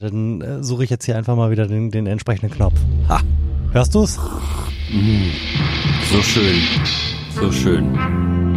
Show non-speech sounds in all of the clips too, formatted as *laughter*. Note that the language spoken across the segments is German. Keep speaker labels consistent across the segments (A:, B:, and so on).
A: Dann äh, suche ich jetzt hier einfach mal wieder den, den entsprechenden Knopf. Ha! Hörst du's?
B: Mm, so schön. So schön.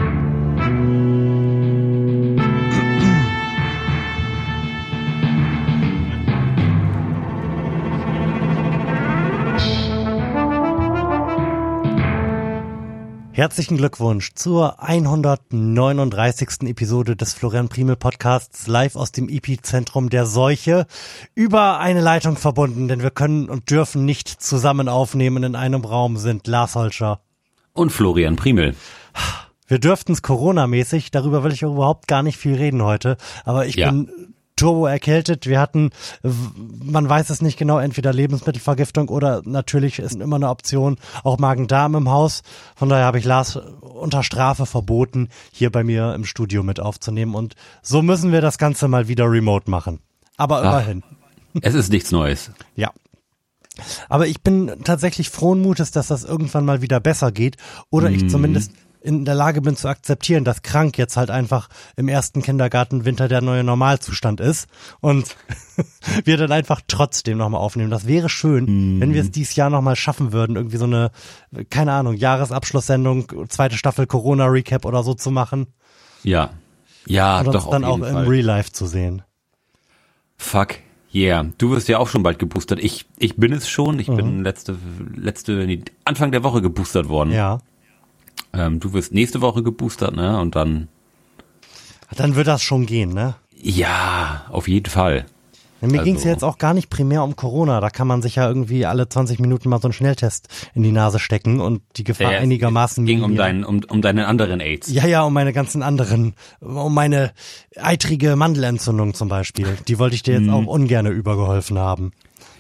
A: Herzlichen Glückwunsch zur 139. Episode des Florian Primel Podcasts live aus dem Epizentrum der Seuche über eine Leitung verbunden, denn wir können und dürfen nicht zusammen aufnehmen in einem Raum sind Lars Holscher
B: und Florian Primel.
A: Wir dürften es Corona-mäßig, darüber will ich überhaupt gar nicht viel reden heute, aber ich ja. bin turbo erkältet. Wir hatten, man weiß es nicht genau, entweder Lebensmittelvergiftung oder natürlich ist immer eine Option, auch Magen-Darm im Haus. Von daher habe ich Lars unter Strafe verboten, hier bei mir im Studio mit aufzunehmen. Und so müssen wir das Ganze mal wieder remote machen. Aber Ach, immerhin.
B: Es ist nichts Neues. *laughs*
A: Ja. Aber ich bin tatsächlich frohen Mutes, dass das irgendwann mal wieder besser geht oder ich mm. zumindest in der Lage bin zu akzeptieren, dass krank jetzt halt einfach im ersten Kindergartenwinter der neue Normalzustand ist und *laughs* wir dann einfach trotzdem nochmal aufnehmen. Das wäre schön, mm. wenn wir es dieses Jahr nochmal schaffen würden, irgendwie so eine, keine Ahnung, Jahresabschlusssendung, zweite Staffel Corona Recap oder so zu machen.
B: Ja. Ja, und doch.
A: dann auch im Real Life zu sehen.
B: Fuck. Yeah, du wirst ja auch schon bald geboostert. Ich, ich bin es schon. Ich mhm. bin letzte, letzte, Anfang der Woche geboostert worden.
A: Ja.
B: Ähm, du wirst nächste Woche geboostert, ne? Und dann.
A: Dann wird das schon gehen, ne?
B: Ja, auf jeden Fall.
A: Ja, mir also. ging es ja jetzt auch gar nicht primär um Corona. Da kann man sich ja irgendwie alle 20 Minuten mal so einen Schnelltest in die Nase stecken und die Gefahr ja, einigermaßen.
B: Es ging um deinen, um, um deinen anderen AIDS.
A: Ja, ja, um meine ganzen anderen, um meine eitrige Mandelentzündung zum Beispiel. Die wollte ich dir jetzt hm. auch ungerne übergeholfen haben.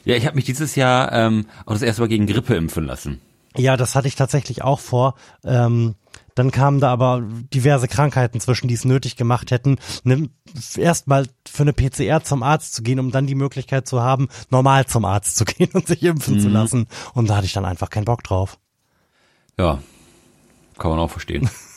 B: Ja, ich habe mich dieses Jahr ähm, auch das erste Mal gegen Grippe impfen lassen.
A: Ja, das hatte ich tatsächlich auch vor. Ähm, dann kamen da aber diverse Krankheiten zwischen, die es nötig gemacht hätten, ne, erstmal für eine PCR zum Arzt zu gehen, um dann die Möglichkeit zu haben, normal zum Arzt zu *laughs* gehen und sich impfen mhm. zu lassen. Und da hatte ich dann einfach keinen Bock drauf.
B: Ja, kann man auch verstehen. *laughs*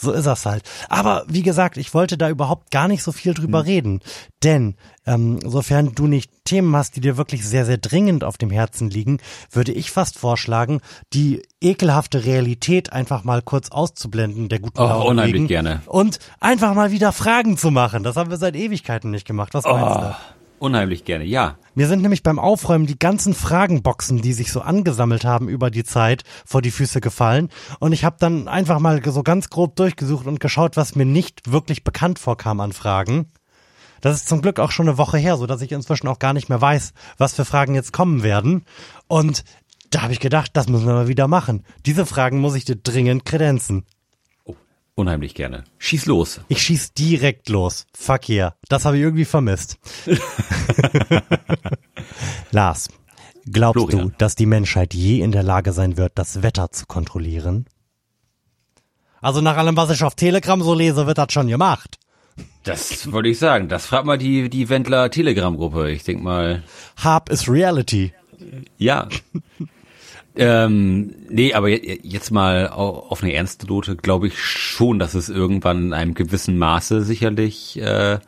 A: so ist das halt. Aber wie gesagt, ich wollte da überhaupt gar nicht so viel drüber hm. reden. Denn ähm, sofern du nicht Themen hast, die dir wirklich sehr, sehr dringend auf dem Herzen liegen, würde ich fast vorschlagen, die ekelhafte Realität einfach mal kurz auszublenden, der guten
B: Oh, unheimlich gerne.
A: Und einfach mal wieder Fragen zu machen. Das haben wir seit Ewigkeiten nicht gemacht. Was meinst oh. du?
B: Unheimlich gerne, ja.
A: Mir sind nämlich beim Aufräumen die ganzen Fragenboxen, die sich so angesammelt haben über die Zeit, vor die Füße gefallen. Und ich habe dann einfach mal so ganz grob durchgesucht und geschaut, was mir nicht wirklich bekannt vorkam an Fragen. Das ist zum Glück auch schon eine Woche her, so dass ich inzwischen auch gar nicht mehr weiß, was für Fragen jetzt kommen werden. Und da habe ich gedacht, das müssen wir mal wieder machen. Diese Fragen muss ich dir dringend kredenzen.
B: Unheimlich gerne. Schieß los.
A: Ich schieß direkt los. Fuck yeah. Das habe ich irgendwie vermisst. *laughs* Lars, glaubst Florian. du, dass die Menschheit je in der Lage sein wird, das Wetter zu kontrollieren? Also nach allem, was ich auf Telegram so lese, wird das schon gemacht.
B: Das wollte ich sagen. Das fragt mal die, die Wendler Telegram Gruppe. Ich denk mal.
A: Harp is Reality.
B: Ja. Ähm, nee, aber jetzt mal auf eine ernste Note glaube ich schon, dass es irgendwann in einem gewissen Maße sicherlich äh,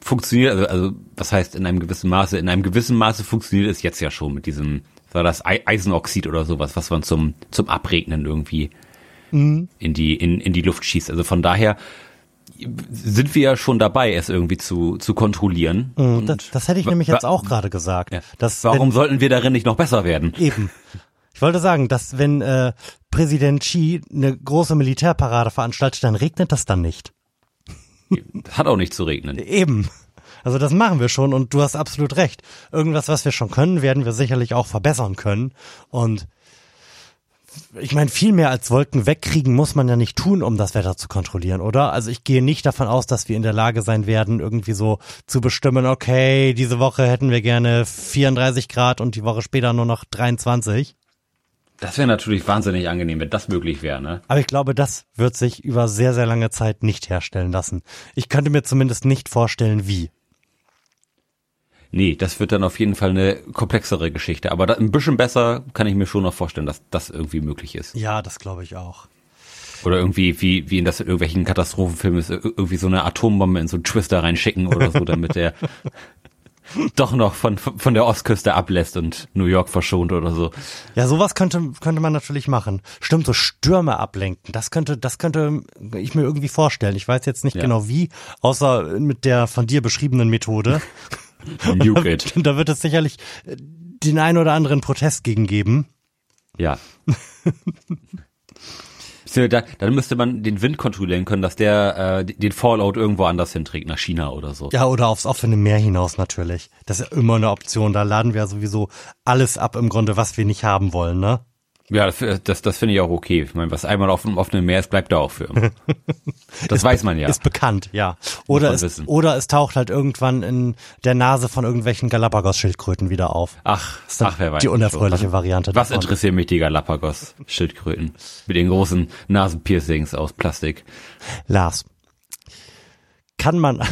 B: funktioniert. Also, also was heißt in einem gewissen Maße? In einem gewissen Maße funktioniert es jetzt ja schon mit diesem, war das Eisenoxid oder sowas, was man zum zum Abregnen irgendwie mhm. in die in in die Luft schießt. Also von daher sind wir ja schon dabei, es irgendwie zu, zu kontrollieren.
A: Mhm, das, das, hätte ich nämlich jetzt auch gerade gesagt. Ja.
B: Dass, Warum sollten wir darin nicht noch besser werden?
A: Eben. *laughs* Ich wollte sagen, dass wenn äh, Präsident Xi eine große Militärparade veranstaltet, dann regnet das dann nicht.
B: Hat auch nicht zu regnen.
A: Eben. Also das machen wir schon und du hast absolut recht. Irgendwas, was wir schon können, werden wir sicherlich auch verbessern können. Und ich meine, viel mehr als Wolken wegkriegen muss man ja nicht tun, um das Wetter zu kontrollieren, oder? Also ich gehe nicht davon aus, dass wir in der Lage sein werden, irgendwie so zu bestimmen, okay, diese Woche hätten wir gerne 34 Grad und die Woche später nur noch 23.
B: Das wäre natürlich wahnsinnig angenehm, wenn das möglich wäre, ne?
A: Aber ich glaube, das wird sich über sehr, sehr lange Zeit nicht herstellen lassen. Ich könnte mir zumindest nicht vorstellen, wie.
B: Nee, das wird dann auf jeden Fall eine komplexere Geschichte. Aber da, ein bisschen besser kann ich mir schon noch vorstellen, dass das irgendwie möglich ist.
A: Ja, das glaube ich auch.
B: Oder irgendwie, wie, wie in das irgendwelchen Katastrophenfilmen ist, irgendwie so eine Atombombe in so einen Twister reinschicken oder so, damit der *laughs* *laughs* doch noch von, von der Ostküste ablässt und New York verschont oder so.
A: Ja, sowas könnte, könnte man natürlich machen. Stimmt, so Stürme ablenken. Das könnte, das könnte ich mir irgendwie vorstellen. Ich weiß jetzt nicht
B: Ja.
A: genau wie, außer mit der von dir beschriebenen Methode. *laughs*
B: Nuke it. *laughs*
A: Da wird es sicherlich äh, den ein oder anderen Protest gegen geben.
B: Ja. Da, dann müsste man den Wind kontrollieren können, dass der äh, den Fallout irgendwo anders hinträgt, nach China oder so.
A: Ja, oder aufs offene Meer hinaus natürlich. Das ist ja immer eine Option. Da laden wir ja sowieso alles ab im Grunde, was wir nicht haben wollen, ne?
B: Ja, das, das, das finde ich auch okay. Ich meine, was einmal auf dem offenen Meer ist, bleibt da auch für immer. *laughs* Das weiß man ja.
A: Ist bekannt, ja. Oder es,
B: wissen.
A: oder es taucht halt irgendwann in der Nase von irgendwelchen Galapagos-Schildkröten wieder auf.
B: Ach,
A: ist
B: ach, wer weiß.
A: die unerfreuliche
B: was,
A: Variante
B: Was
A: davon.
B: interessieren mich die Galapagos-Schildkröten? Mit den großen Nasenpiercings aus Plastik.
A: Lars, kann man,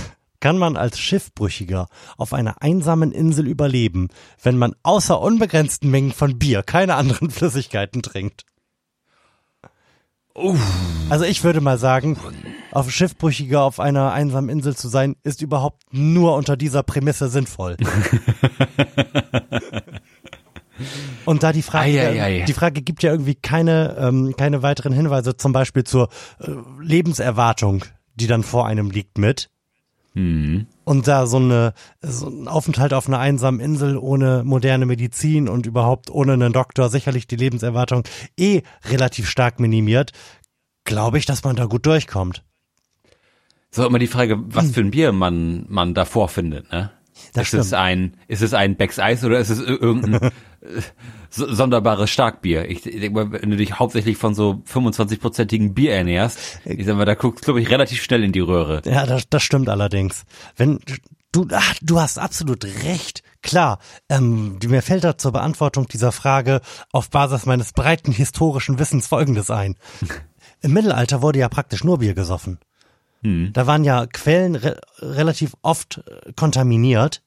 A: kann man als Schiffbrüchiger auf einer einsamen Insel überleben, wenn man außer unbegrenzten Mengen von Bier keine anderen *laughs* Flüssigkeiten trinkt? Also ich würde mal sagen, auf Schiffbrüchiger auf einer einsamen Insel zu sein, ist überhaupt nur unter dieser Prämisse sinnvoll. *laughs* Und da die Frage,
B: Ei, ei, ei.
A: die Frage gibt ja irgendwie keine, ähm, keine weiteren Hinweise, zum Beispiel zur äh, Lebenserwartung, die dann vor einem liegt mit. Und da so eine so ein Aufenthalt auf einer einsamen Insel ohne moderne Medizin und überhaupt ohne einen Doktor sicherlich die Lebenserwartung eh relativ stark minimiert, glaube ich, dass man da gut durchkommt.
B: So immer die Frage, was für ein Bier man, man davor findet, ne?
A: Das
B: ist es ein, ist es ein Becks Eis oder ist es ir- irgendein *laughs* sonderbares Starkbier? Ich, ich denke mal, wenn du dich hauptsächlich von so 25-prozentigen Bier ernährst, ich sag mal, da guckst glaube ich relativ schnell in die Röhre.
A: Ja, das, das stimmt allerdings. Wenn du, ach, du hast absolut recht. Klar, ähm, mir fällt da zur Beantwortung dieser Frage auf Basis meines breiten historischen Wissens Folgendes ein. *laughs* Im Mittelalter wurde ja praktisch nur Bier gesoffen. Da waren ja Quellen re relativ oft äh, kontaminiert.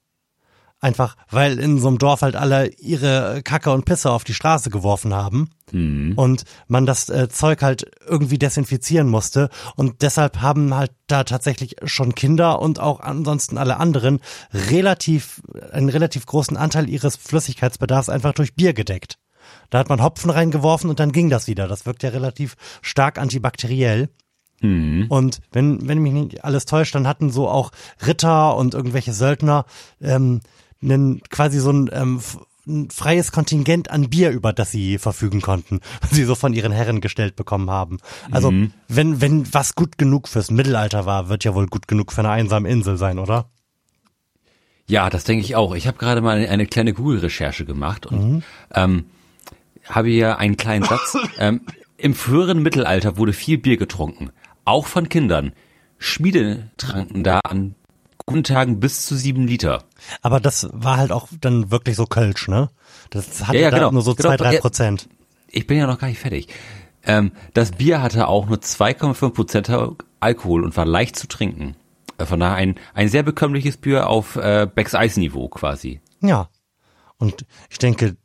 A: Einfach, weil in so einem Dorf halt alle ihre Kacke und Pisse auf die Straße geworfen haben. Und man das äh, Zeug halt irgendwie desinfizieren musste. Und deshalb haben halt da tatsächlich schon Kinder und auch ansonsten alle anderen relativ, einen relativ großen Anteil ihres Flüssigkeitsbedarfs einfach durch Bier gedeckt. Da hat man Hopfen reingeworfen und dann ging das wieder. Das wirkt ja relativ stark antibakteriell. Und wenn, wenn mich nicht alles täuscht, dann hatten so auch Ritter und irgendwelche Söldner ähm, einen, quasi so ein, ähm, ein freies Kontingent an Bier, über das sie verfügen konnten, *laughs* was sie so von ihren Herren gestellt bekommen haben. Also wenn, wenn was gut genug fürs Mittelalter war, wird ja wohl gut genug für eine einsame Insel sein, oder?
B: Ja, das denke ich auch. Ich habe gerade mal eine, eine kleine Google-Recherche gemacht und ähm, habe hier einen kleinen Satz. *laughs* ähm, Im früheren Mittelalter wurde viel Bier getrunken, auch von Kindern. Schmiede tranken da an guten Tagen bis zu sieben Liter.
A: Aber das war halt auch dann wirklich so Kölsch, ne? Das hatte
B: Ja, ja, genau.
A: nur so
B: Genau,
A: zwei, drei. Prozent.
B: Ich bin ja noch gar nicht fertig. Ähm, das Bier hatte auch nur 2,5 Prozent Alkohol und war leicht zu trinken. Äh, Von daher ein, ein sehr bekömmliches Bier auf äh, Becks Eisniveau quasi.
A: Ja. Und ich denke,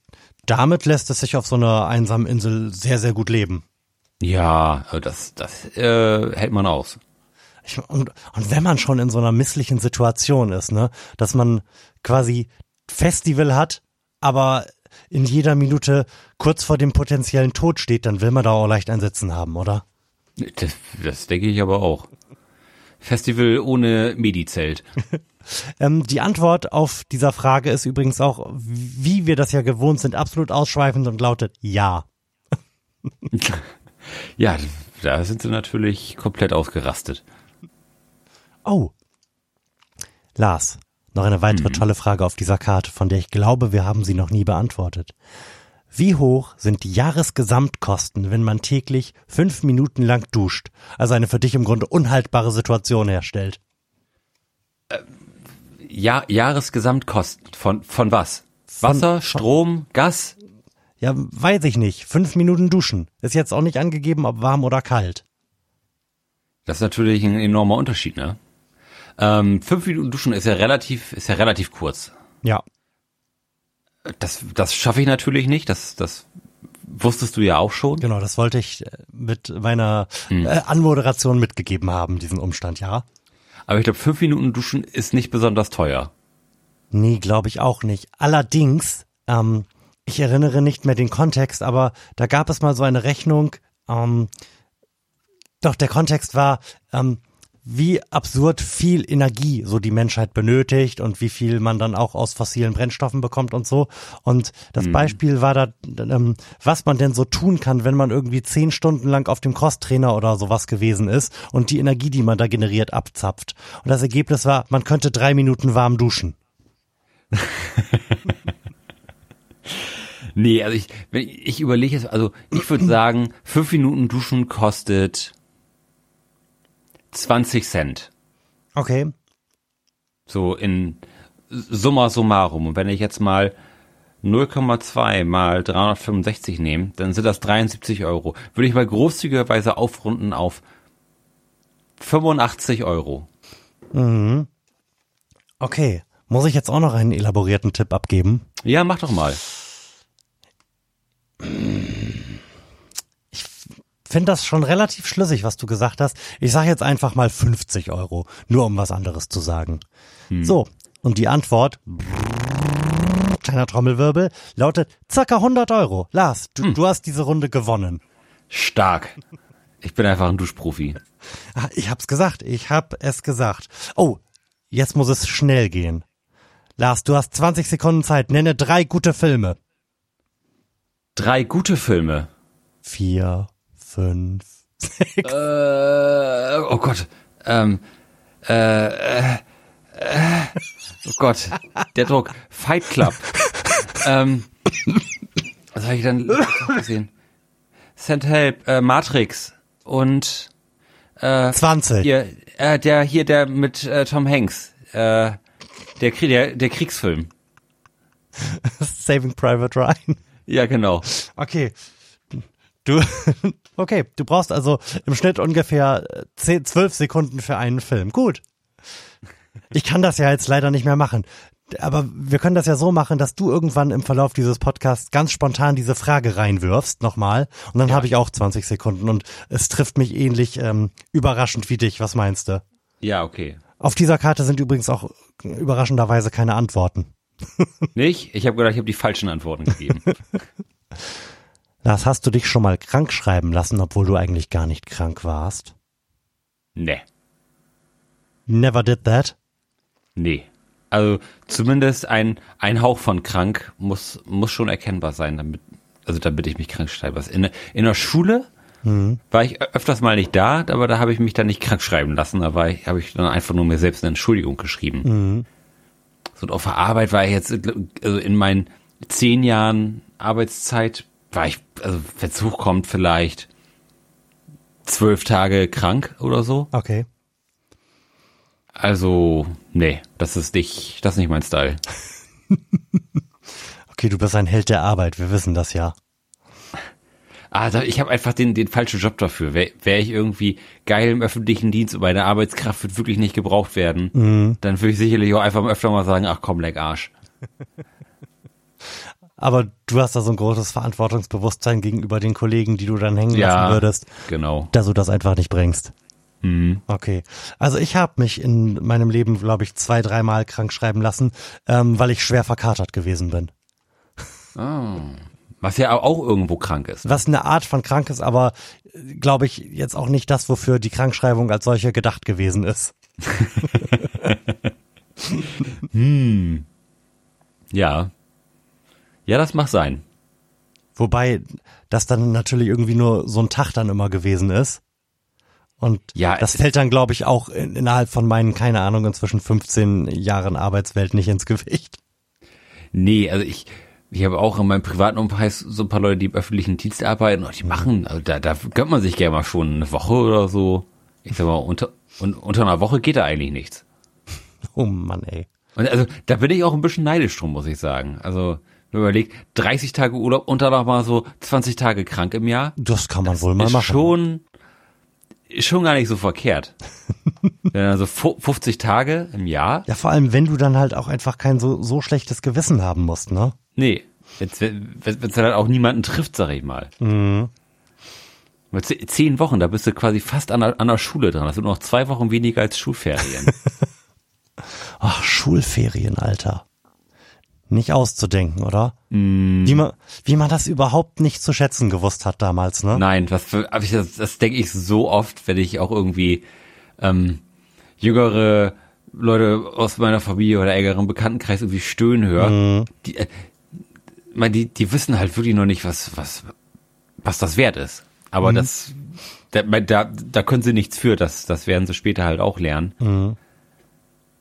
A: damit lässt es sich auf so einer einsamen Insel sehr, sehr gut leben.
B: Ja, äh, das, das äh, hält man aus.
A: Ich, und, und wenn man schon in so einer misslichen Situation ist, ne, dass man quasi Festival hat, aber in jeder Minute kurz vor dem potenziellen Tod steht, dann will man da auch leicht ein Sitzen haben, oder?
B: Das, das denke ich aber auch. Festival ohne Medizelt. *laughs*
A: Ähm, die Antwort auf dieser Frage ist übrigens auch, wie wir das ja gewohnt sind, absolut ausschweifend und lautet ja. *laughs*
B: Ja, da sind sie natürlich komplett ausgerastet.
A: Oh. Lars, noch eine weitere tolle Frage auf dieser Karte, von der ich glaube, wir haben sie noch nie beantwortet. Wie hoch sind die Jahresgesamtkosten, wenn man täglich fünf Minuten lang duscht, also eine für dich im Grunde unhaltbare Situation herstellt?
B: Ja, Jahresgesamtkosten von, von was? Wasser, Strom, Gas?
A: Ja, weiß ich nicht. Fünf Minuten duschen. Ist jetzt auch nicht angegeben, ob warm oder kalt.
B: Das ist natürlich ein enormer Unterschied, ne? Ähm, fünf Minuten duschen ist ja relativ, ist ja relativ kurz.
A: Ja.
B: Das, das schaffe ich natürlich nicht. Das, das wusstest du ja auch schon.
A: Genau, das wollte ich äh, mit meiner äh, Anmoderation mitgegeben haben, diesen Umstand, ja.
B: Aber ich glaube, fünf Minuten duschen ist nicht besonders teuer.
A: Nee, glaube ich auch nicht. Allerdings, ähm, ich erinnere nicht mehr den Kontext, aber da gab es mal so eine Rechnung. Ähm, doch der Kontext war, ähm, wie absurd viel Energie so die Menschheit benötigt und wie viel man dann auch aus fossilen Brennstoffen bekommt und so. Und das
B: Mhm.
A: Beispiel war da, ähm, was man denn so tun kann, wenn man irgendwie zehn Stunden lang auf dem Crosstrainer oder sowas gewesen ist und die Energie, die man da generiert, abzapft. Und das Ergebnis war, man könnte drei Minuten warm duschen. *laughs*
B: Nee, also ich, wenn ich, ich überlege jetzt, also ich würde sagen, fünf Minuten duschen kostet 20 Cent.
A: Okay.
B: So in summa summarum. Und wenn ich jetzt mal 0,2 mal 365 nehme, dann sind das 73 Euro. Würde ich mal großzügigerweise aufrunden auf 85 Euro.
A: Okay. Muss ich jetzt auch noch einen elaborierten Tipp abgeben?
B: Ja, mach doch mal.
A: Finde das schon relativ schlüssig, was du gesagt hast. Ich sage jetzt einfach mal 50 Euro, nur um was anderes zu sagen. So, und die Antwort, kleiner Trommelwirbel, lautet circa 100 Euro. Lars, du, du hast diese Runde gewonnen.
B: Stark. Ich bin einfach ein Duschprofi.
A: Ah, Ich hab's gesagt, ich hab es gesagt. Oh, jetzt muss es schnell gehen. Lars, du hast 20 Sekunden Zeit. Nenne drei gute Filme.
B: Drei gute Filme.
A: Vier, fünf,
B: Äh, oh Gott. Ähm, äh, äh, äh, oh Gott. Der Druck. Fight Club. ähm, was habe ich dann gesehen? Send Help, äh, Matrix und äh,
A: 20.
B: hier, äh, der hier der mit äh, Tom Hanks, äh, der, der der Kriegsfilm. *laughs*
A: Saving Private Ryan.
B: Ja, genau.
A: Okay. Du, okay, du brauchst also im Schnitt ungefähr äh, 10, 12 Sekunden für einen Film. Gut. Ich kann das ja jetzt leider nicht mehr machen. Aber wir können das ja so machen, dass du irgendwann im Verlauf dieses Podcasts ganz spontan diese Frage reinwirfst, nochmal. Und dann habe ich auch 20 Sekunden und es trifft mich ähnlich ähm, überraschend wie dich. Was meinst du?
B: Ja, okay.
A: Auf dieser Karte sind übrigens auch überraschenderweise keine Antworten.
B: Nicht? Ich habe gedacht, ich habe die falschen Antworten gegeben. *laughs*
A: Lars, hast du dich schon mal krank schreiben lassen, obwohl du eigentlich gar nicht krank warst?
B: nee.
A: Never did that?
B: Nee. Also zumindest ein, ein Hauch von krank muss, muss schon erkennbar sein, damit, also damit ich mich krank schreibe. In, in der Schule war ich öfters mal nicht da, aber da habe ich mich dann nicht krank schreiben lassen. Da war ich, habe ich dann einfach nur mir selbst eine Entschuldigung geschrieben. So, und auf der Arbeit war ich jetzt, also in meinen zehn Jahren Arbeitszeit war ich, also wenn es hochkommt, vielleicht zwölf Tage krank oder so.
A: Okay.
B: Also, nee, das ist nicht, das ist nicht mein Style. *laughs*
A: Okay, du bist ein Held der Arbeit, wir wissen das ja.
B: Da, ich habe einfach den, den falschen Job dafür. Wäre wär ich irgendwie geil im öffentlichen Dienst und meine Arbeitskraft wird wirklich nicht gebraucht werden, dann würde ich sicherlich auch einfach öfter mal sagen, ach komm, leck Arsch. *laughs*
A: Aber du hast da so ein großes Verantwortungsbewusstsein gegenüber den Kollegen, die du dann hängen
B: Ja.
A: lassen würdest,
B: Genau.
A: dass du das einfach nicht bringst.
B: Mhm.
A: Okay. Also ich habe mich in meinem Leben, glaube ich, zwei, dreimal krank schreiben lassen, ähm, weil ich schwer verkatert gewesen bin.
B: Was ja auch irgendwo krank ist.
A: Was eine Art von krank ist, aber äh, glaube ich jetzt auch nicht das, wofür die Krankschreibung als solche gedacht gewesen ist. *laughs*
B: Ja. Ja, das mag sein.
A: Wobei das dann natürlich irgendwie nur so ein Tag dann immer gewesen ist. Und
B: Ja,
A: das fällt dann, glaube ich, auch in, innerhalb von meinen, keine Ahnung, inzwischen 15 Jahren Arbeitswelt nicht ins Gewicht.
B: Nee, also ich, ich habe auch in meinem privaten Umkreis so ein paar Leute, die im öffentlichen Dienst arbeiten und die machen, also da, da gönnt man sich gerne mal schon eine Woche oder so. Ich sag mal, unter, und unter einer Woche geht da eigentlich nichts. *laughs*
A: Oh Mann, ey.
B: Und also da bin ich auch ein bisschen neidisch drum, muss ich sagen. Also wenn man überlegt, 30 Tage Urlaub und dann noch mal so 20 Tage krank im Jahr.
A: Das kann man wohl mal
B: ist
A: machen.
B: schon, ist schon gar nicht so verkehrt. *laughs* Also 50 Tage im Jahr,
A: Ja, vor allem, wenn du dann halt auch einfach kein so, so schlechtes Gewissen haben musst, ne?
B: nee, wenn es dann halt auch niemanden trifft, sag ich mal.
A: Mhm.
B: Zehn Wochen, da bist du quasi fast an der, an der Schule dran. Das sind nur noch zwei Wochen weniger als Schulferien. *laughs*
A: Ach, Schulferien, Alter. Nicht auszudenken, oder? Mm. Wie, man, wie man das überhaupt nicht zu schätzen gewusst hat damals, ne?
B: Nein, das, das, das denke ich so oft, wenn ich auch irgendwie ähm, jüngere Leute aus meiner Familie oder engeren Bekanntenkreis irgendwie stöhnen höre. Mm. Die, äh, die, die wissen halt wirklich noch nicht, was, was, was das wert ist. Aber mm. das, da, da, da können sie nichts für, das, das werden sie später halt auch lernen.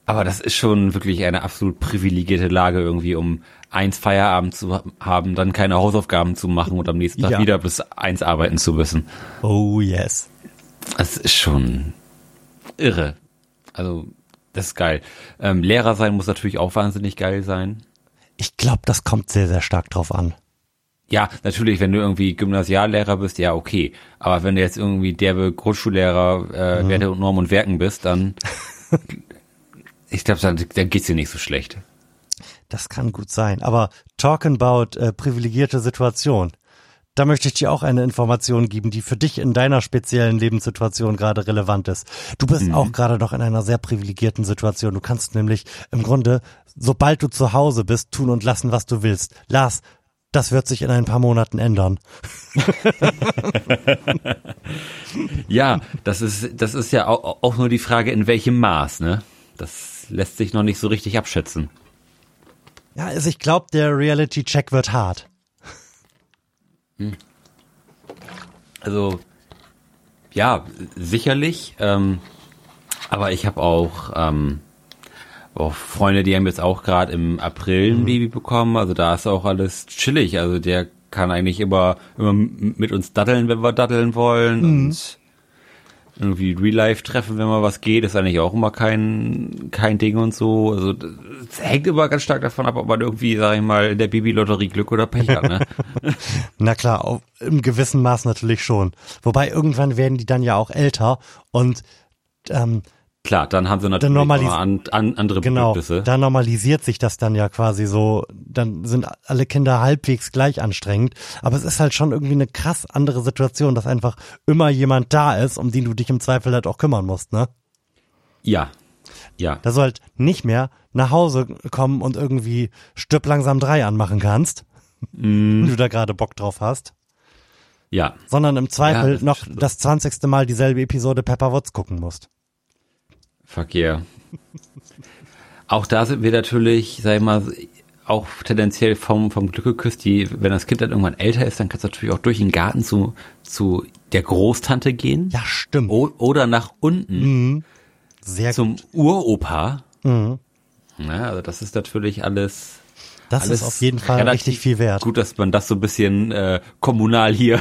B: Aber das ist schon wirklich eine absolut privilegierte Lage irgendwie, um eins Feierabend zu haben, dann keine Hausaufgaben zu machen und am nächsten Tag ja. wieder bis eins arbeiten zu müssen.
A: Oh yes.
B: Das ist schon irre. Also, das ist geil. Ähm, Lehrer sein muss natürlich auch wahnsinnig geil sein.
A: Ich glaube, das kommt sehr, sehr stark drauf an.
B: Ja, natürlich, wenn du irgendwie Gymnasiallehrer bist, ja, okay. Aber wenn du jetzt irgendwie derbe Grundschullehrer, äh, mhm. Werte und Normen und Werken bist, dann *laughs* ich glaube, dann, dann geht's dir nicht so schlecht.
A: Das kann gut sein. Aber talking about äh, privilegierte Situation. Da möchte ich dir auch eine Information geben, die für dich in deiner speziellen Lebenssituation gerade relevant ist. Du bist mhm. auch gerade noch in einer sehr privilegierten Situation. Du kannst nämlich im Grunde, sobald du zu Hause bist, tun und lassen, was du willst. Lars, das wird sich in ein paar Monaten ändern. *laughs*
B: ja, das ist, das ist ja auch, auch nur die Frage, in welchem Maß, ne? Das lässt sich noch nicht so richtig abschätzen.
A: Ja, also ich glaube, der Reality-Check wird hart. Hm.
B: Also, ja, sicherlich. Ähm, aber ich habe auch ähm, auch Freunde, die haben jetzt auch gerade im April ein mhm. Baby bekommen. Also da ist auch alles chillig. Also der kann eigentlich immer, immer mit uns daddeln, wenn wir daddeln wollen. Mhm. Und irgendwie Real Life treffen, wenn mal was geht, ist eigentlich auch immer kein, kein Ding und so. Also es hängt immer ganz stark davon ab, ob man irgendwie, sag ich mal, in der Babylotterie Glück oder Pech hat, ne? *laughs*
A: Na klar, auf, im gewissen Maß natürlich schon. Wobei irgendwann werden die dann ja auch älter und ähm,
B: Klar, dann haben sie natürlich
A: an, an, andere genau, Bedürfnisse. Da normalisiert sich das dann ja quasi so, dann sind alle Kinder halbwegs gleich anstrengend, aber es ist halt schon irgendwie eine krass andere Situation, dass einfach immer jemand da ist, um den du dich im Zweifel halt auch kümmern musst, ne?
B: Ja. Ja.
A: Dass du halt nicht mehr nach Hause kommen und irgendwie Stirb langsam drei anmachen kannst, mm. wenn du da gerade Bock drauf hast.
B: Ja.
A: Sondern im Zweifel ja, noch das zwanzigste Mal dieselbe Episode Pepper Woods gucken musst.
B: Verkehr. auch da sind wir natürlich, sag ich mal, auch tendenziell vom, vom Glück geküsst, die, wenn das Kind dann irgendwann älter ist, dann kannst du natürlich auch durch den Garten zu, zu der Großtante gehen.
A: Ja, stimmt.
B: O oder nach unten.
A: Mhm. Sehr
B: zum
A: gut.
B: Uropa. Mhm. Ja, also das ist natürlich alles.
A: Das alles ist auf jeden Fall richtig viel wert.
B: Gut, dass man das so ein bisschen äh, kommunal hier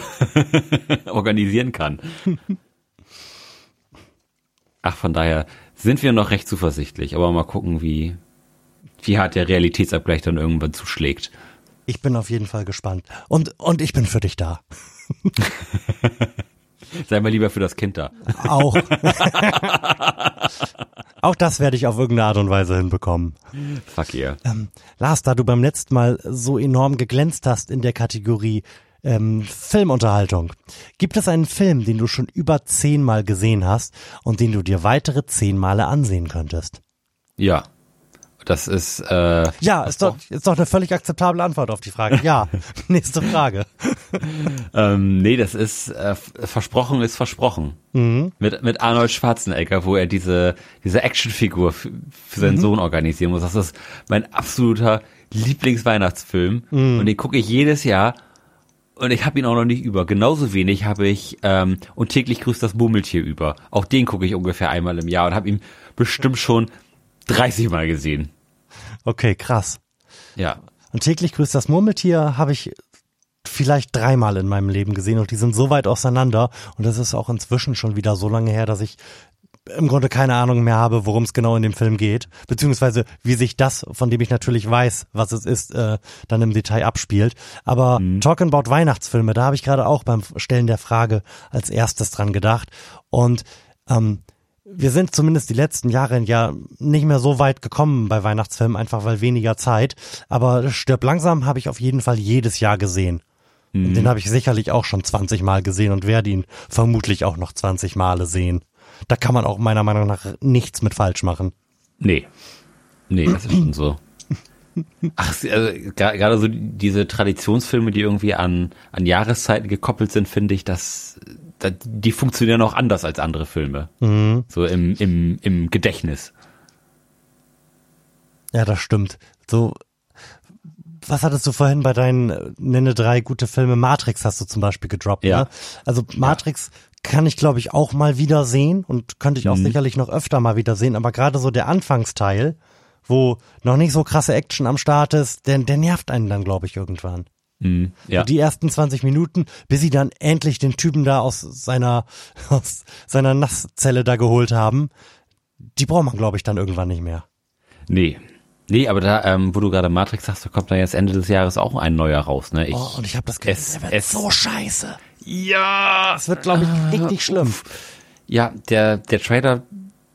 B: *laughs* organisieren kann. *laughs* Ach, von daher, sind wir noch recht zuversichtlich, aber mal gucken, wie, wie hart der Realitätsabgleich dann irgendwann zuschlägt.
A: Ich bin auf jeden Fall gespannt. Und, und ich bin für dich da. *laughs*
B: Sei mal lieber für das Kind da.
A: Auch. *laughs* Auch das werde ich auf irgendeine Art und Weise hinbekommen.
B: Fuck yeah.
A: Ähm, Lars, da du beim letzten Mal so enorm geglänzt hast in der Kategorie ähm, Filmunterhaltung. Gibt es einen Film, den du schon über zehnmal gesehen hast und den du dir weitere zehn Male ansehen könntest?
B: Ja. Das ist äh,
A: ja ist doch ist doch eine völlig akzeptable Antwort auf die Frage. Ja, *laughs* nächste Frage.
B: ähm, nee, das ist äh, versprochen ist versprochen mhm. mit mit Arnold Schwarzenegger, wo er diese diese Actionfigur für, für seinen mhm. Sohn organisieren muss. Das ist mein absoluter Lieblingsweihnachtsfilm mhm. und den gucke ich jedes Jahr und ich habe ihn auch noch nicht über. Genauso wenig habe ich ähm, und täglich grüßt das Murmeltier über. Auch den gucke ich ungefähr einmal im Jahr und habe ihn bestimmt schon 30 Mal gesehen.
A: Okay, krass.
B: Ja.
A: Und täglich grüßt das Murmeltier habe ich vielleicht dreimal in meinem Leben gesehen und die sind so weit auseinander und das ist auch inzwischen schon wieder so lange her, dass ich im Grunde keine Ahnung mehr habe, worum es genau in dem Film geht, beziehungsweise wie sich das, von dem ich natürlich weiß, was es ist, äh, dann im Detail abspielt. Aber mhm. Talking about Weihnachtsfilme, da habe ich gerade auch beim Stellen der Frage als erstes dran gedacht. Und ähm, wir sind zumindest die letzten Jahre ja nicht mehr so weit gekommen bei Weihnachtsfilmen, einfach weil weniger Zeit. Aber Stirb langsam habe ich auf jeden Fall jedes Jahr gesehen. Mhm. Den habe ich sicherlich auch schon 20 Mal gesehen und werde ihn vermutlich auch noch 20 Male sehen. Da kann man auch meiner Meinung nach nichts mit falsch machen.
B: Nee. Nee, das ist schon so. Ach, also, gerade so diese Traditionsfilme, die irgendwie an, an Jahreszeiten gekoppelt sind, finde ich, dass, die funktionieren auch anders als andere Filme. Mhm. So im, im, im Gedächtnis.
A: Ja, das stimmt. So, was hattest du vorhin bei deinen, nenne drei gute Filme, Matrix hast du zum Beispiel gedroppt, ja. ne? Also Matrix ja. kann ich, glaube ich, auch mal wieder sehen und könnte ich auch mhm. sicherlich noch öfter mal wieder sehen, aber gerade so der Anfangsteil, wo noch nicht so krasse Action am Start ist, der, der nervt einen dann, glaube ich, irgendwann.
B: Mhm, ja.
A: So die ersten 20 Minuten, bis sie dann endlich den Typen da aus seiner, *laughs* aus seiner Nasszelle da geholt haben, die braucht man, glaube ich, dann irgendwann nicht mehr.
B: Nee, Nee, aber da, ähm, wo du gerade Matrix sagst, da kommt da jetzt Ende des Jahres auch ein neuer raus, ne?
A: Ich, oh, und ich habe das
B: Gefühl, der wird es,
A: so scheiße.
B: Ja.
A: Es wird, glaube ich, ah, richtig schlimm.
B: Ja, der, der Trailer,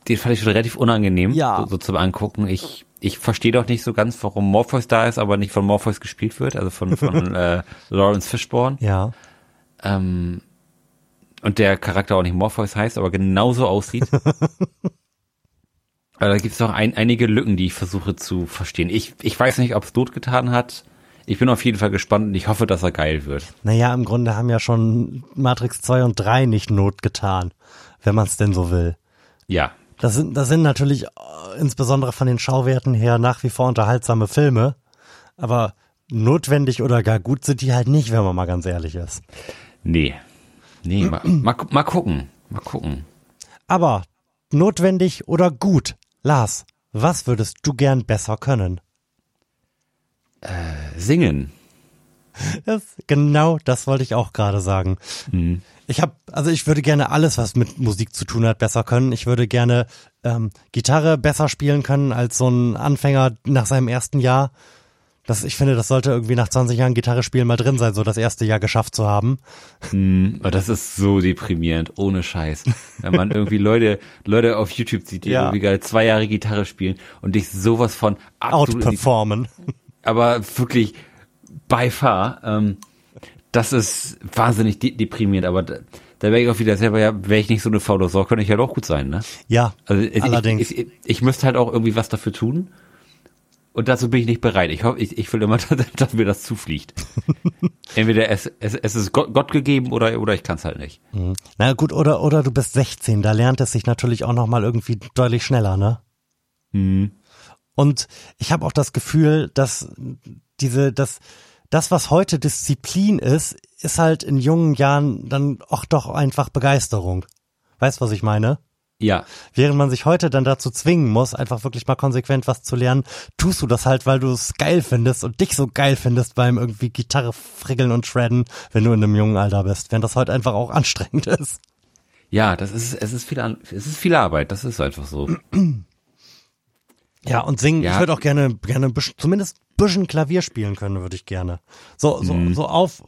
B: den fand ich schon relativ unangenehm,
A: ja.
B: so, so zum Angucken. Ich, ich verstehe doch nicht so ganz, warum Morpheus da ist, aber nicht von Morpheus gespielt wird, also von, von *laughs* äh, Lawrence Fishburne.
A: Ja.
B: Ähm, und der Charakter auch nicht Morpheus heißt, aber genauso aussieht. *laughs* Aber da gibt es auch ein, einige Lücken, die ich versuche zu verstehen. Ich, ich weiß nicht, ob es Not getan hat. Ich bin auf jeden Fall gespannt und ich hoffe, dass er geil wird.
A: Naja, im Grunde haben ja schon Matrix 2 und 3 nicht Not getan, wenn man es denn so will.
B: Ja.
A: Das sind, das sind natürlich äh, insbesondere von den Schauwerten her nach wie vor unterhaltsame Filme, aber notwendig oder gar gut sind die halt nicht, wenn man mal ganz ehrlich ist.
B: Nee. Nee, mal, *clears throat* mal, mal gucken. Mal gucken.
A: Aber notwendig oder gut Lars, was würdest du gern besser können?
B: Äh, singen.
A: Das, genau, das wollte ich auch gerade sagen. Mhm. Ich habe, also ich würde gerne alles, was mit Musik zu tun hat, besser können. Ich würde gerne ähm, Gitarre besser spielen können als so ein Anfänger nach seinem ersten Jahr. Das, ich finde, das sollte irgendwie nach 20 Jahren Gitarre spielen mal drin sein, so das erste Jahr geschafft zu haben.
B: Mm, das ist so deprimierend, ohne Scheiß. Wenn man irgendwie Leute, Leute auf YouTube sieht, die ja. irgendwie gerade zwei Jahre Gitarre spielen und dich sowas von
A: outperformen.
B: Aber wirklich by far, ähm, das ist wahnsinnig de deprimierend, aber da, da wäre ich auch wieder selber, ja, wäre ich nicht so eine faule Sau, könnte ich halt auch gut sein, ne?
A: Ja,
B: also, ich,
A: allerdings.
B: Ich, ich, ich müsste halt auch irgendwie was dafür tun. Und dazu bin ich nicht bereit. Ich hoffe, ich, ich will immer, *laughs* dass mir das zufliegt. *laughs* Entweder es, es, es ist Gott, Gott gegeben oder, oder ich kann es halt nicht.
A: Mhm. Na gut, oder, oder du bist 16, da lernt es sich natürlich auch nochmal irgendwie deutlich schneller, ne?
B: Mhm.
A: Und ich habe auch das Gefühl, dass diese, dass das, was heute Disziplin ist, ist halt in jungen Jahren dann auch doch einfach Begeisterung. Weißt, was ich meine?
B: Ja.
A: Während man sich heute dann dazu zwingen muss, einfach wirklich mal konsequent was zu lernen, tust du das halt, weil du es geil findest und dich so geil findest beim irgendwie Gitarre frickeln und shredden, wenn du in einem jungen Alter bist, während das heute einfach auch anstrengend *laughs* ist.
B: Ja, das ist, es ist viel, es ist viel Arbeit, das ist einfach so. *clears throat*
A: Ja, und singen, ja. ich würde auch gerne, gerne zumindest bisschen Klavier spielen können, würde ich gerne. So, so, mhm. so auf,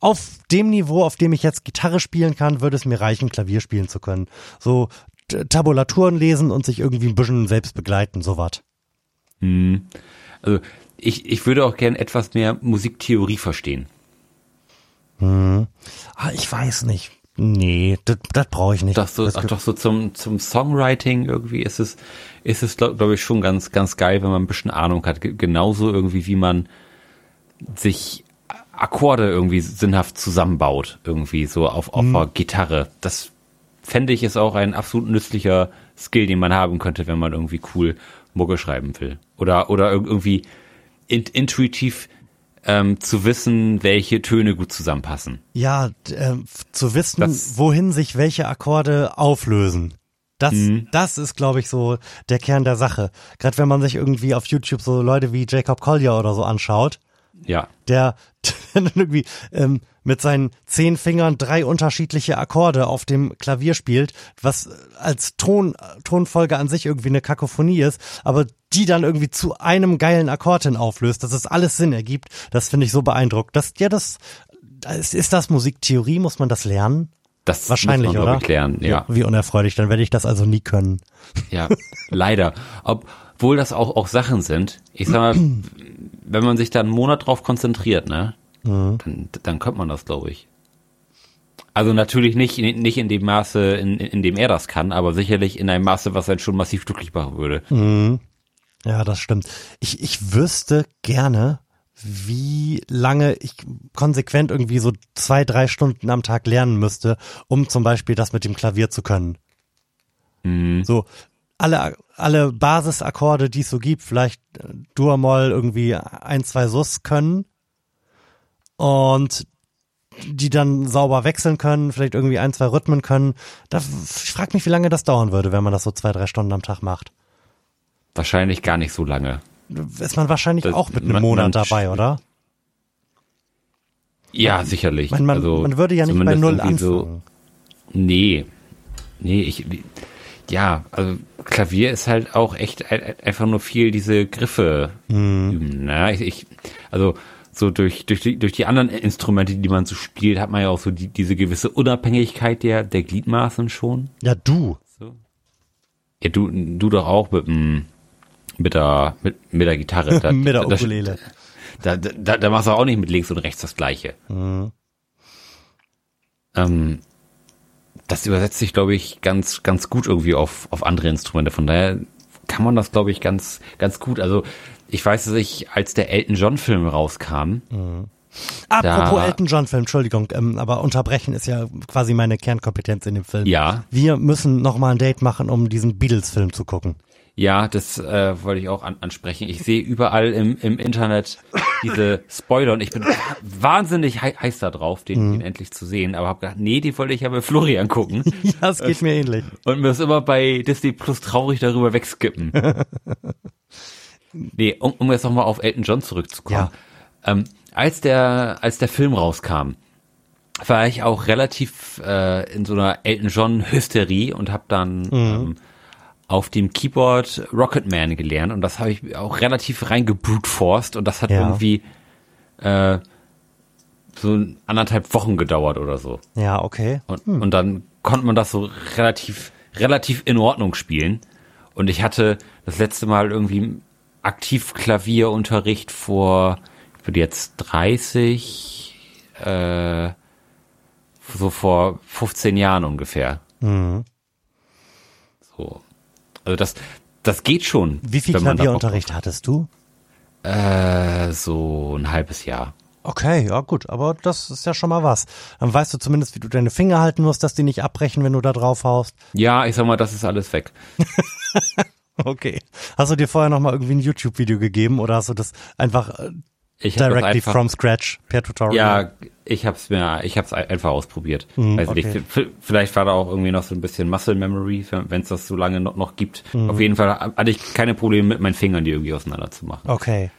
A: auf dem Niveau, auf dem ich jetzt Gitarre spielen kann, würde es mir reichen, Klavier spielen zu können. So Tabulaturen lesen und sich irgendwie ein bisschen selbst begleiten, sowas.
B: Hm. Also ich, ich würde auch gern etwas mehr Musiktheorie verstehen.
A: Hm. Ah, ich weiß nicht. Nee, das, das brauche ich nicht.
B: Doch so, ach, doch so zum, zum Songwriting irgendwie ist es, ist es glaube glaub ich schon ganz, ganz geil, wenn man ein bisschen Ahnung hat. Genauso irgendwie, wie man sich Akkorde irgendwie sinnhaft zusammenbaut, irgendwie so auf, auf hm. einer Gitarre. Das fände ich, ist auch ein absolut nützlicher Skill, den man haben könnte, wenn man irgendwie cool Mucke schreiben will. Oder, oder irgendwie in, intuitiv ähm, zu wissen, welche Töne gut zusammenpassen.
A: Ja, äh, zu wissen, das, wohin sich welche Akkorde auflösen. Das, mhm. das ist, glaube ich, so der Kern der Sache. Gerade wenn man sich irgendwie auf YouTube so Leute wie Jacob Collier oder so anschaut.
B: Ja.
A: Der, *laughs* der irgendwie ähm, mit seinen zehn Fingern drei unterschiedliche Akkorde auf dem Klavier spielt, was als Ton, Tonfolge an sich irgendwie eine Kakophonie ist, aber die dann irgendwie zu einem geilen Akkord hin auflöst, dass es alles Sinn ergibt, das finde ich so beeindruckend. Das, ja, das, ist, ist das Musiktheorie? Muss man das lernen?
B: Das
A: wahrscheinlich, muss man, oder?
B: Ich, lernen, ja. ja.
A: Wie unerfreulich, dann werde ich das also nie können.
B: Ja, leider. Obwohl das auch, auch Sachen sind. Ich sag mal, *clears throat* wenn man sich da einen Monat drauf konzentriert, ne, mhm. dann, dann könnte man das, glaube ich. Also natürlich nicht, nicht in dem Maße, in, in dem er das kann, aber sicherlich in einem Maße, was einen schon massiv glücklich machen würde.
A: Mhm. Ja, das stimmt. Ich, ich wüsste gerne, wie lange ich konsequent irgendwie so zwei, drei Stunden am Tag lernen müsste, um zum Beispiel das mit dem Klavier zu können.
B: Mhm.
A: So alle, alle Basisakkorde, die es so gibt, vielleicht äh, Dur-Moll irgendwie ein, zwei Sus können und die dann sauber wechseln können, vielleicht irgendwie ein, zwei Rhythmen können. Da, ich frage mich, wie lange das dauern würde, wenn man das so zwei, drei Stunden am Tag macht.
B: Wahrscheinlich gar nicht so lange.
A: Ist man wahrscheinlich
B: Das-
A: auch mit einem
B: man-
A: Monat
B: man-
A: dabei, oder?
B: Ja, sicherlich.
A: Man, man,
B: also,
A: man würde ja nicht bei Null
B: irgendwie so-
A: anfangen.
B: Nee. Nee, ich, ja, also Klavier ist halt auch echt ein- einfach nur viel diese Griffe
A: Mhm.
B: üben. Ne? Ich, ich, also so durch, durch, die, durch die anderen Instrumente, die man so spielt, hat man ja auch so die, diese gewisse Unabhängigkeit der, der Gliedmaßen schon.
A: Ja, du.
B: So. Ja, du, du doch auch mit, dem- mit der, mit, mit der Gitarre. *laughs* Da,
A: Mit der
B: da-
A: Ukulele.
B: Da, da, da machst du auch nicht mit links und rechts das Gleiche.
A: Mhm.
B: Ähm, das übersetzt sich, glaube ich, ganz, ganz gut irgendwie auf, auf andere Instrumente. Von daher kann man das, glaube ich, ganz, ganz gut. Also ich weiß, dass ich, als der Elton John Film rauskam,
A: Apropos
B: Da-
A: Elton John Film, Entschuldigung, ähm, aber unterbrechen ist ja quasi meine Kernkompetenz in dem Film.
B: ja,
A: Wir müssen noch mal ein Date machen, um diesen Beatles-Film zu gucken.
B: ja, das äh, wollte ich auch an, ansprechen. Ich sehe überall im, im Internet diese Spoiler und ich bin wahnsinnig hei- heiß da drauf, den, den endlich zu sehen. Aber habe gedacht, nee, die wollte ich ja mit Florian gucken. *laughs*
A: Ja, es geht mir ähnlich.
B: Und mir ist immer bei Disney Plus traurig darüber wegskippen. *laughs* nee, um, um jetzt nochmal auf Elton John zurückzukommen. Ähm, als der, als der Film rauskam, war ich auch relativ äh, in so einer Elton John Hysterie und habe dann ähm, auf dem Keyboard Rocketman gelernt und das habe ich auch relativ reingebrutforst und das hat
A: Ja.
B: irgendwie äh, so anderthalb Wochen gedauert oder so.
A: Ja, okay.
B: Und, und dann konnte man das so relativ, relativ in Ordnung spielen. Und ich hatte das letzte Mal irgendwie aktiv Klavierunterricht vor, ich würde jetzt 30, äh, so vor 15 Jahren ungefähr.
A: Mhm.
B: So. Also das, das geht schon.
A: Wie viel Klavierunterricht hattest du?
B: Äh, so ein halbes Jahr.
A: Okay, ja gut, aber das ist ja schon mal was. Dann weißt du zumindest, wie du deine Finger halten musst, dass die nicht abbrechen, wenn du da drauf haust.
B: Ja, ich sag mal, das ist alles weg. *laughs* *laughs*
A: Okay. Hast du dir vorher noch mal irgendwie ein YouTube-Video gegeben oder hast du das einfach äh,
B: Ich
A: directly
B: einfach-
A: from scratch per Tutorial?
B: Ja, ich hab's mir, ich hab's ein- einfach ausprobiert.
A: Mhm,
B: Weiß
A: okay.
B: nicht, vielleicht war da auch irgendwie noch so ein bisschen Muscle Memory, wenn es das so lange noch, noch gibt.
A: Mhm.
B: Auf jeden Fall hatte ich keine Probleme mit meinen Fingern, die irgendwie auseinander zu machen.
A: Okay,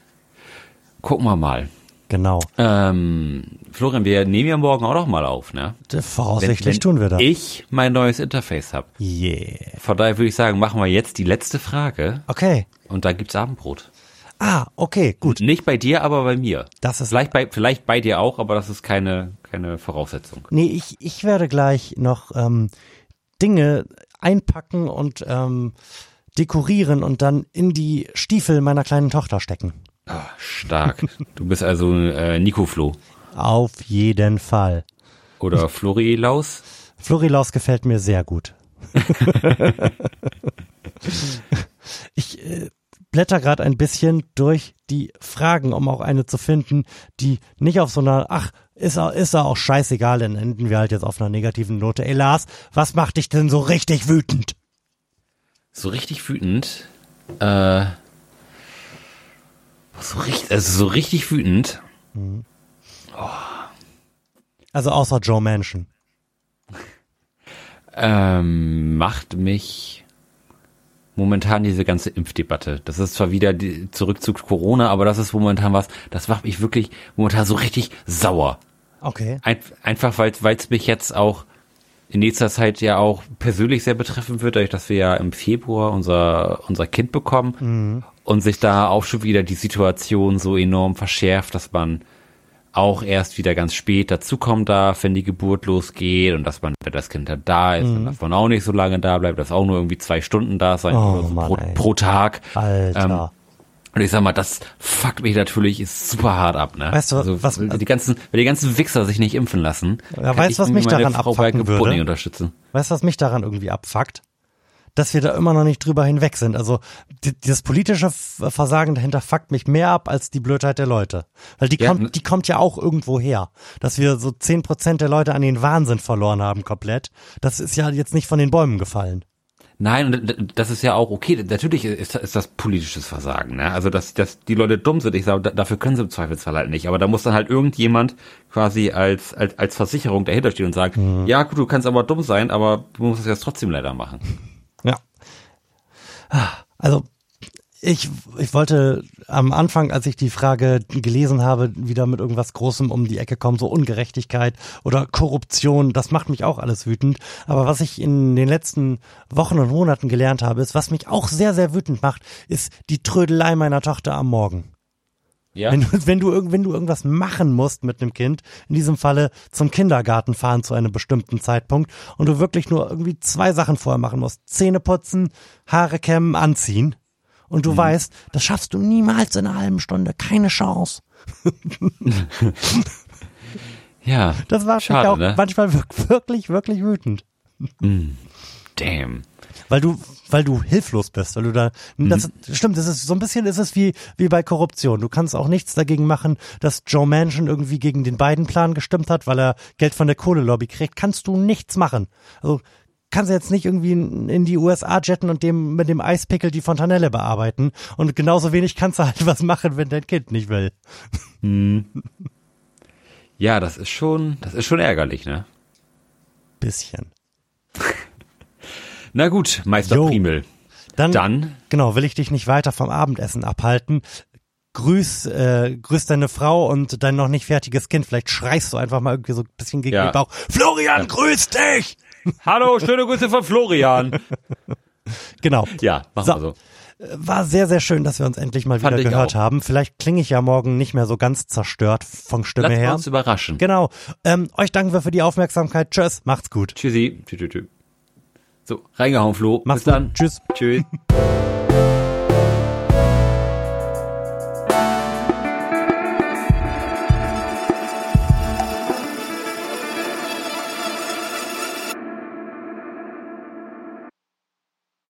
B: Gucken wir mal.
A: Genau.
B: Ähm, Florian, wir nehmen ja morgen auch noch mal auf, ne?
A: Voraussichtlich tun wir das.
B: ich mein neues Interface hab.
A: Yeah.
B: Von daher würde ich sagen, machen wir jetzt die letzte Frage
A: Okay.
B: und da gibt's Abendbrot.
A: Ah, okay, gut.
B: Nicht bei dir, aber bei mir.
A: Das ist
B: Vielleicht bei, vielleicht bei dir auch, aber das ist keine, keine Voraussetzung.
A: Nee, ich, ich werde gleich noch ähm, Dinge einpacken und ähm, dekorieren und dann in die Stiefel meiner kleinen Tochter stecken.
B: Ah, stark. Du bist also äh, Nico Flo.
A: Auf jeden Fall.
B: Oder Florilaus.
A: Florilaus gefällt mir sehr gut. *laughs* ich äh, blätter gerade ein bisschen durch die Fragen, um auch eine zu finden, die nicht auf so einer, ach, ist, ist auch scheißegal, dann enden wir halt jetzt auf einer negativen Note. Ey Lars, was macht dich denn so richtig wütend?
B: So richtig wütend. Äh, so richtig, also so richtig wütend.
A: Also außer Joe Manchin.
B: Ähm, macht mich momentan diese ganze Impfdebatte. Das ist zwar wieder die, zurück zu Corona, aber das ist momentan was, das macht mich wirklich momentan so richtig sauer.
A: Okay.
B: Ein, einfach weil es mich jetzt auch in nächster Zeit ja auch persönlich sehr betreffen wird, dadurch, dass wir ja im Februar unser, unser Kind bekommen und sich da auch schon wieder die Situation so enorm verschärft, dass man auch erst wieder ganz spät dazukommen darf, wenn die Geburt losgeht und dass man, wenn das Kind dann da ist, dann darf man auch nicht so lange da bleiben, dass auch nur irgendwie zwei Stunden da sein
A: Oh,
B: oder so
A: Mann,
B: pro, pro Tag.
A: Alter.
B: Und ich sag mal, das fuckt mich natürlich super hart ab, ne?
A: Weißt du,
B: also,
A: was-
B: die ganzen, weil die ganzen Wichser sich nicht impfen lassen.
A: Ja,
B: kann
A: weißt
B: ich
A: was mich daran
B: Frau bei
A: abfucken würde?
B: unterstützen.
A: Weißt du, was mich daran irgendwie abfuckt? dass wir da immer noch nicht drüber hinweg sind. Also die, dieses politische Versagen dahinter fuckt mich mehr ab als die Blödheit der Leute. Weil die, ja, kommt, die kommt ja auch irgendwo her. Dass wir so zehn Prozent der Leute an den Wahnsinn verloren haben komplett, das ist ja jetzt nicht von den Bäumen gefallen.
B: Nein, das ist ja auch okay. Natürlich ist, ist das politisches Versagen. Ne? Also, dass, dass die Leute dumm sind, ich sage, dafür können sie im Zweifelsfall halt nicht. Aber da muss dann halt irgendjemand quasi als, als, als Versicherung dahinter stehen und sagen, mhm. ja gut, du kannst aber dumm sein, aber du musst es jetzt trotzdem leider machen.
A: Ja. Also ich, ich wollte am Anfang, als ich die Frage gelesen habe, wieder mit irgendwas Großem um die Ecke kommen, so Ungerechtigkeit oder Korruption, das macht mich auch alles wütend. Aber was ich in den letzten Wochen und Monaten gelernt habe, ist, was mich auch sehr, sehr wütend macht, ist die Trödelei meiner Tochter am Morgen. Ja. Wenn, du, wenn, du, wenn du irgendwas machen musst mit einem Kind, in diesem Falle zum Kindergarten fahren zu einem bestimmten Zeitpunkt und du wirklich nur irgendwie zwei Sachen vorher machen musst. Zähne putzen, Haare kämmen, anziehen und du mhm. weißt, das schaffst du niemals in einer halben Stunde. Keine Chance. *laughs*
B: ja.
A: Das war schade, auch ne? manchmal wirklich, wirklich wütend.
B: Mm. Damn.
A: Weil du, weil du hilflos bist, weil du da, mhm. das stimmt, das ist so ein bisschen, ist es wie, wie bei Korruption. Du kannst auch nichts dagegen machen, dass Joe Manchin irgendwie gegen den beiden Plan gestimmt hat, weil er Geld von der Kohlelobby kriegt. Kannst du nichts machen. Also, kannst du jetzt nicht irgendwie in die USA jetten und dem mit dem Eispickel die Fontanelle bearbeiten. Und genauso wenig kannst du halt was machen, wenn dein Kind nicht will. Hm.
B: Ja, das ist schon, das ist schon ärgerlich, ne?
A: Bisschen. *laughs*
B: Na gut, Meister jo. Primel.
A: Dann, Dann, genau, will ich dich nicht weiter vom Abendessen abhalten. Grüß, äh, grüß deine Frau und dein noch nicht fertiges Kind. Vielleicht schreist du einfach mal irgendwie so ein bisschen gegen ja. den Bauch. Florian, ja. grüß dich!
B: Hallo, schöne Grüße von Florian.
A: Genau.
B: Ja, machen so. wir so.
A: War sehr, sehr schön, dass wir uns endlich mal Fand wieder gehört auch. haben. Vielleicht klinge ich ja morgen nicht mehr so ganz zerstört von Stimme
B: Lass
A: her.
B: uns überraschen.
A: Genau. Ähm, euch danken wir für die Aufmerksamkeit. Tschüss, macht's gut.
B: Tschüssi. Tschüss, tschüss, tschüss. So, reingehauen, Flo.
A: Mach's Bis dann.
B: Tschüss. Tschüss.